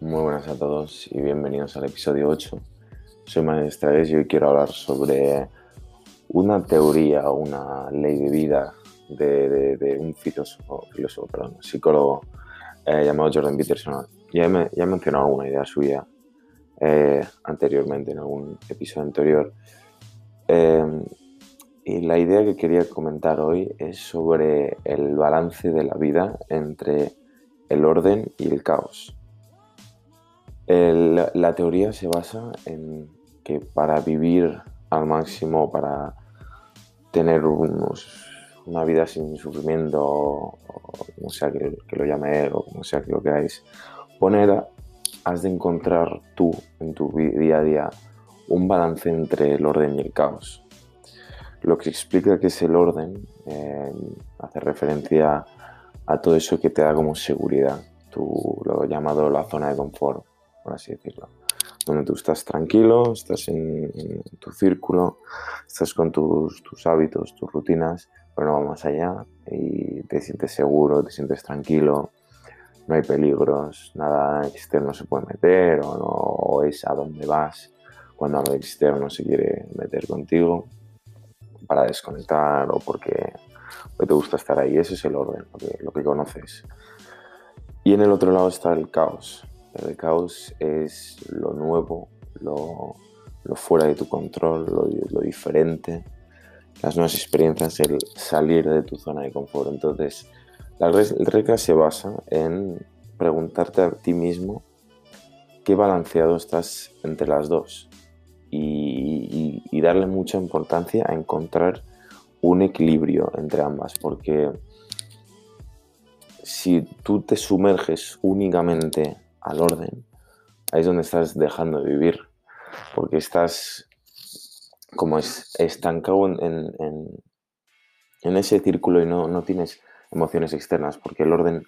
Muy buenas a todos y bienvenidos al episodio 8. Soy Maestra y hoy quiero hablar sobre una teoría, una ley de vida de un filósofo, filósofo perdón, psicólogo eh, llamado Jordan Peterson. Ya he, he mencionado alguna idea suya eh, anteriormente, en algún episodio anterior. Eh, y la idea que quería comentar hoy es sobre el balance de la vida entre el orden y el caos. La teoría se basa en que para vivir al máximo, para tener unos- una vida sin sufrimiento, o como sea que, que lo llame él, o como sea que lo queráis poner, has de encontrar tú en tu día a día un balance entre el orden y el caos. Lo que explica que es el orden eh, hace referencia a todo eso que te da como seguridad, tu, lo llamado la zona de confort, por así decirlo. Donde tú estás tranquilo, estás en, en tu círculo, estás con tus, tus hábitos, tus rutinas, pero no va más allá y te sientes seguro, te sientes tranquilo, no hay peligros, nada externo se puede meter o, no, o es a dónde vas cuando algo externo se quiere meter contigo para desconectar o porque, te gusta estar ahí. Ese es el orden, lo que, lo que conoces. Y en el otro lado está el caos. El caos es lo nuevo, lo, lo fuera de tu control, lo, lo diferente, las nuevas experiencias, el salir de tu zona de confort. Entonces, la re- regla se basa en preguntarte a ti mismo qué balanceado estás entre las dos y, darle mucha importancia a encontrar un equilibrio entre ambas, porque si tú te sumerges únicamente al orden, ahí es donde estás dejando de vivir, porque estás como es, estancado en- en- en ese círculo y no, no tienes emociones externas, porque el orden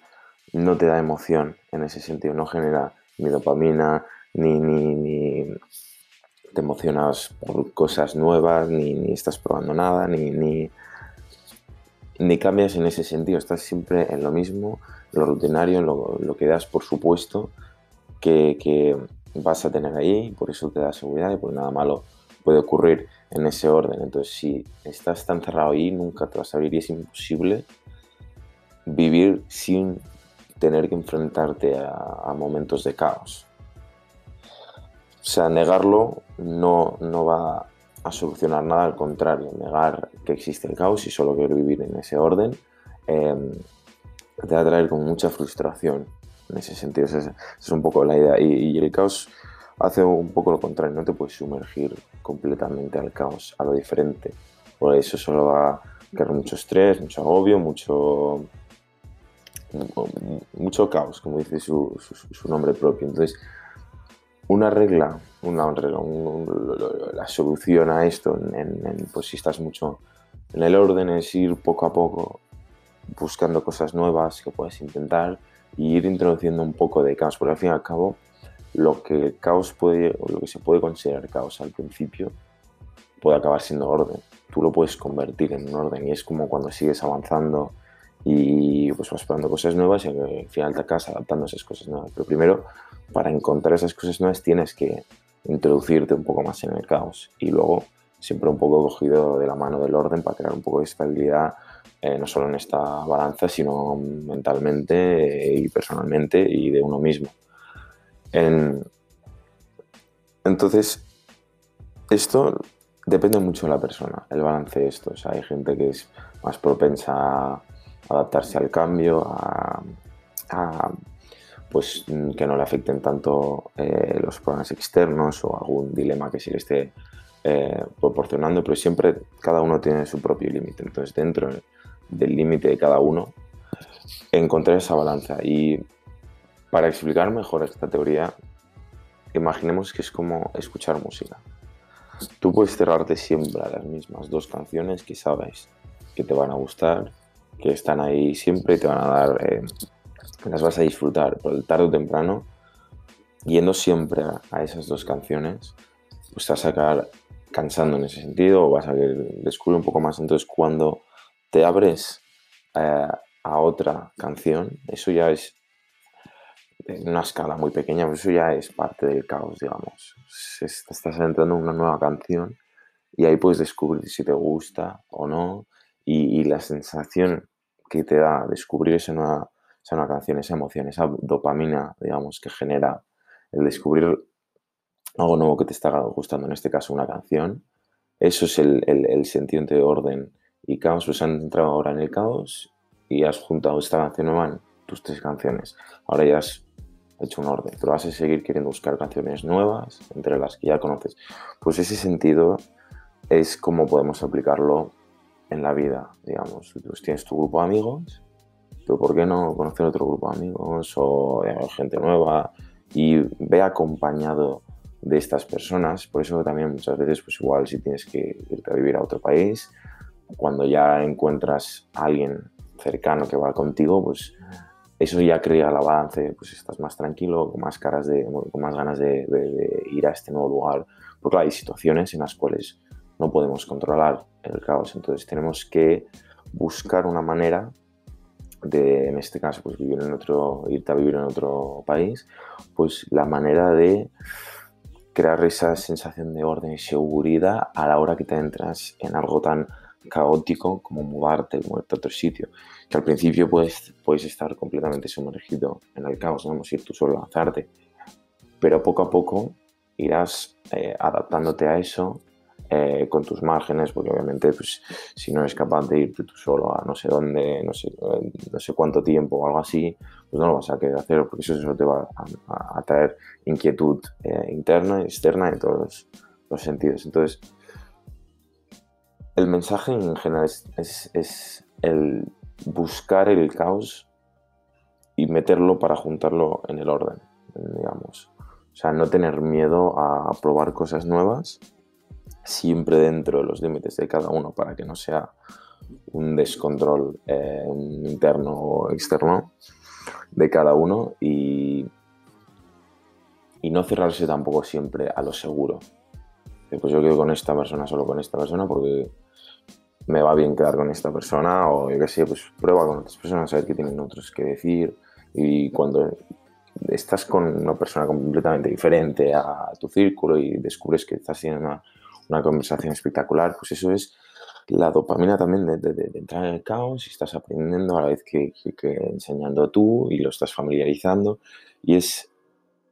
no te da emoción en ese sentido, no genera ni dopamina, ni, ni, ni te emocionas por cosas nuevas, ni, ni estás probando nada, ni, ni, ni cambias en ese sentido, estás siempre en lo mismo, lo rutinario, lo, lo que das por supuesto que, que vas a tener ahí, por eso te da seguridad y por nada malo puede ocurrir en ese orden. Entonces, si estás tan cerrado ahí, nunca te vas a abrir y es imposible vivir sin tener que enfrentarte a, a momentos de caos. O sea, negarlo no, no va a solucionar nada, al contrario, negar que existe el caos y solo querer vivir en ese orden eh, te va a traer con mucha frustración en ese sentido. Esa es, esa es un poco la idea. Y, y el caos hace un poco lo contrario, no te puedes sumergir completamente al caos, a lo diferente. Por eso solo va a crear mucho estrés, mucho agobio, mucho, mucho caos, como dice su, nombre propio. Entonces, una regla, una regla, la solución a esto, en, pues si estás mucho en el orden, es ir poco a poco buscando cosas nuevas que puedes intentar y ir introduciendo un poco de caos, porque al fin y al cabo lo que el caos puede, o lo que se puede considerar caos al principio, puede acabar siendo orden. Tú lo puedes convertir en un orden y es como cuando sigues avanzando y pues vas probando cosas nuevas y al final te acabas adaptando a esas cosas nuevas. Pero primero, para encontrar esas cosas nuevas tienes que introducirte un poco más en el caos y luego siempre un poco cogido de la mano del orden para crear un poco de estabilidad eh, no solo en esta balanza, sino mentalmente eh, y personalmente y de uno mismo. En- Entonces, esto depende mucho de la persona, el balance de esto. O sea, hay gente que es más propensa a adaptarse al cambio, a, pues que no le afecten tanto eh, los problemas externos o algún dilema que se le esté eh, proporcionando, pero siempre cada uno tiene su propio límite. Entonces, dentro del límite de cada uno, encontrar esa balanza. Y para explicar mejor esta teoría, imaginemos que es como escuchar música. Tú puedes cerrarte siempre a las mismas dos canciones que sabes que te van a gustar, que están ahí siempre y te van a dar, eh, las vas a disfrutar, pero tarde o temprano yendo siempre a, esas dos canciones, pues te vas a acabar cansando en ese sentido o vas a descubrir un poco más. Entonces, cuando te abres eh, a otra canción, eso ya es en una escala muy pequeña, pero eso ya es parte del caos, digamos. Estás entrando en una nueva canción y ahí puedes descubrir si te gusta o no y, y la sensación que te da descubrir esa nueva, esa nueva canción, esa emoción, esa dopamina, digamos, que genera el descubrir algo nuevo que te está gustando, en este caso una canción, eso es el, el- el sentido entre orden y caos. Pues han entrado ahora en el caos y has juntado esta canción nueva en tus tres canciones. Ahora ya has hecho un orden, pero vas a seguir queriendo buscar canciones nuevas entre las que ya conoces. Pues ese sentido es como podemos aplicarlo en la vida, digamos. Tú tienes tu grupo de amigos, pero ¿por qué no conocer otro grupo de amigos o eh, gente nueva? Y ve acompañado de estas personas. Por eso también muchas veces, pues igual si tienes que irte a vivir a otro país, cuando ya encuentras a alguien cercano que va contigo, pues eso ya crea el avance, pues estás más tranquilo, con más, caras de, con más ganas de, de- de ir a este nuevo lugar. Porque claro, hay situaciones en las cuales no podemos controlar el caos, entonces tenemos que buscar una manera de, en este caso, pues vivir en otro, irte a vivir en otro país, pues la manera de crear esa sensación de orden y seguridad a la hora que te entras en algo tan caótico como mudarte, moverte a otro sitio. Que al principio puedes, puedes estar completamente sumergido en el caos, no vamos a ir tú solo a lanzarte, pero poco a poco irás eh, adaptándote a eso eh, con tus márgenes, porque obviamente pues, si no eres capaz de irte tú solo a no sé dónde, no sé, no sé cuánto tiempo o algo así, pues no lo vas a querer hacer, porque eso, eso te va a, traer inquietud eh, interna y externa en todos los, sentidos. Entonces, el mensaje en general es- es el buscar el caos y meterlo para juntarlo en el orden, digamos. O sea, no tener miedo a probar cosas nuevas, siempre dentro de los límites de cada uno para que no sea un descontrol eh, interno o externo de cada uno y, y no cerrarse tampoco siempre a lo seguro. Eh, Pues yo quedo con esta persona solo con esta persona porque me va bien quedar con esta persona o yo qué sé, pues prueba con otras personas a ver qué tienen otros que decir y cuando estás con una persona completamente diferente a tu círculo y descubres que estás teniendo una, una conversación espectacular, pues eso es la dopamina también de, de- de entrar en el caos y estás aprendiendo a la vez que, que- que enseñando tú y lo estás familiarizando y es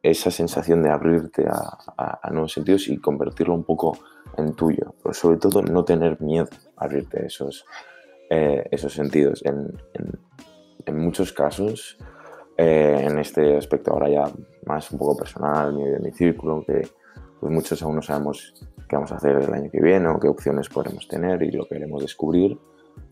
esa sensación de abrirte a, a- a nuevos sentidos y convertirlo un poco en tuyo, pero sobre todo no tener miedo a abrirte esos, eh, esos sentidos. En, en- en muchos casos, eh, en este aspecto ahora ya más un poco personal, mi, mi círculo, que pues muchos aún no sabemos qué vamos a hacer el año que viene o qué opciones podremos tener y lo queremos descubrir,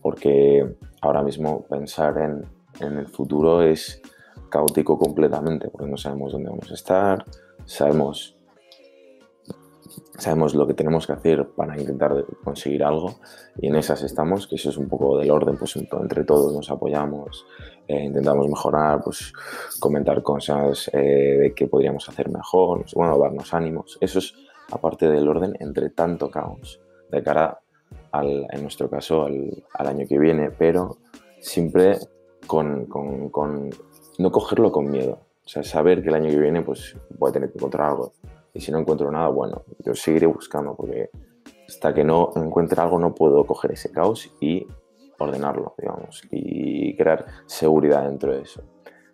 porque ahora mismo pensar en, en el futuro es caótico completamente, porque no sabemos dónde vamos a estar, sabemos, sabemos lo que tenemos que hacer para intentar conseguir algo y en esas estamos, que eso es un poco del orden, pues entre todos nos apoyamos, eh, intentamos mejorar, pues comentar cosas eh, de qué podríamos hacer mejor, bueno, darnos ánimos. Eso es aparte del orden entre tanto caos de cara al, en nuestro caso al, al año que viene, pero siempre con, con- con no cogerlo con miedo. O sea, saber que el año que viene pues voy a tener que encontrar algo. Y si no encuentro nada, bueno, yo seguiré buscando porque hasta que no encuentre algo no puedo coger ese caos y ordenarlo, digamos, y crear seguridad dentro de eso.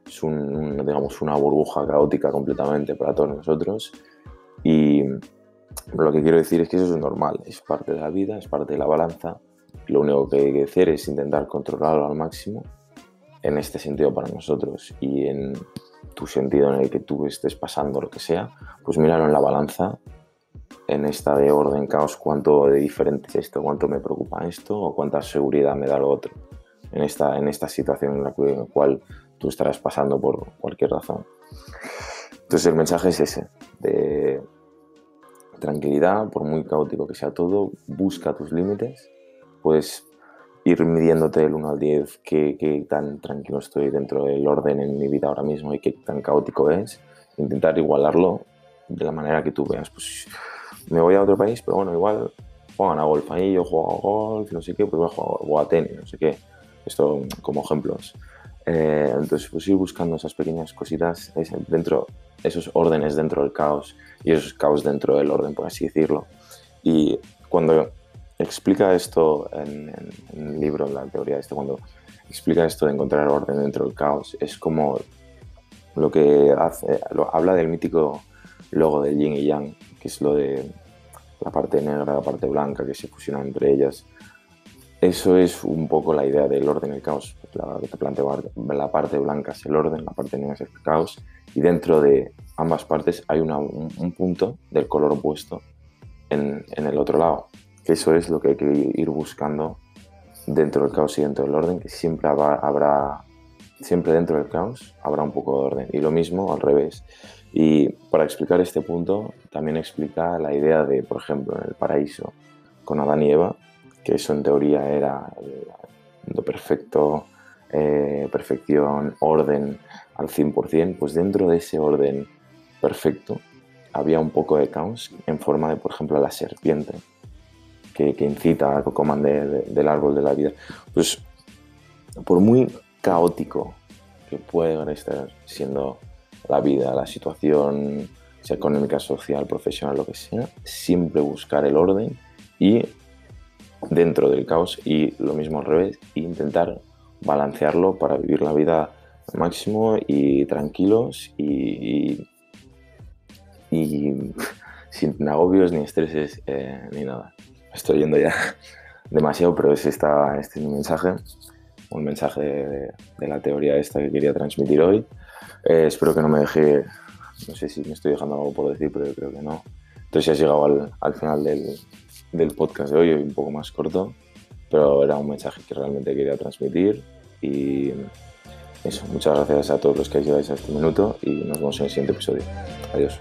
Es un, digamos, una burbuja caótica completamente para todos nosotros y lo que quiero decir es que eso es normal, es parte de la vida, es parte de la balanza. Lo único que hay que hacer es intentar controlarlo al máximo en este sentido para nosotros y en tu sentido en el que tú estés pasando lo que sea, pues míralo en la balanza, en esta de orden, caos, cuánto de diferente es esto, cuánto me preocupa esto o cuánta seguridad me da lo otro en esta, en esta situación en la cual tú estarás pasando por cualquier razón. Entonces el mensaje es ese, de tranquilidad, por muy caótico que sea todo, busca tus límites, puedes ir midiéndote del 1 al 10 qué, qué tan tranquilo estoy dentro del orden en mi vida ahora mismo y qué tan caótico es. intentar igualarlo de la manera que tú veas. Pues me voy a otro país, pero bueno, igual juegan a golf ahí, yo juego a golf, no sé qué, pues voy a jugar a tenis, no sé qué. Esto como ejemplos. Eh, entonces, pues ir buscando esas pequeñas cositas dentro, esos órdenes dentro del caos y esos caos dentro del orden, por así decirlo. Y cuando explica esto en, el libro, en la teoría de esto, cuando explica esto de encontrar orden dentro del caos, es como lo que hace, lo, habla del mítico logo del yin y yang, que es lo de la parte negra, la parte blanca, que se fusionan entre ellas. Eso es un poco la idea del orden y el caos. La, te planteo, la parte blanca es el orden, la parte negra es el caos, y dentro de ambas partes hay un, punto del color opuesto en, en, el otro lado. Que eso es lo que hay que ir buscando dentro del caos y dentro del orden, que siempre habrá, siempre dentro del caos habrá un poco de orden. Y lo mismo al revés. Y para explicar este punto, también explica la idea de, por ejemplo, en el paraíso con Adán y Eva, que eso en teoría era lo perfecto, eh, perfección, orden al 100%, pues dentro de ese orden perfecto había un poco de caos en forma de, por ejemplo, la serpiente, que, incita a que coman del árbol de la vida. Pues por muy caótico que pueda estar siendo la vida, la situación sea económica, social, profesional, lo que sea, siempre buscar el orden y dentro del caos y lo mismo al revés, intentar balancearlo para vivir la vida al máximo y tranquilos y, y, sin agobios ni estreses eh, ni nada. Estoy yendo ya demasiado, pero es esta, este es mi mensaje, un mensaje de la teoría esta que quería transmitir hoy. Eh, espero que no me deje, no sé si me estoy dejando algo por decir, pero yo creo que no. Entonces ya has llegado al, al final del, del, podcast de hoy, un poco más corto, pero era un mensaje que realmente quería transmitir y eso, muchas gracias a todos los que llegáis a este minuto y nos vemos en el siguiente episodio. Adiós.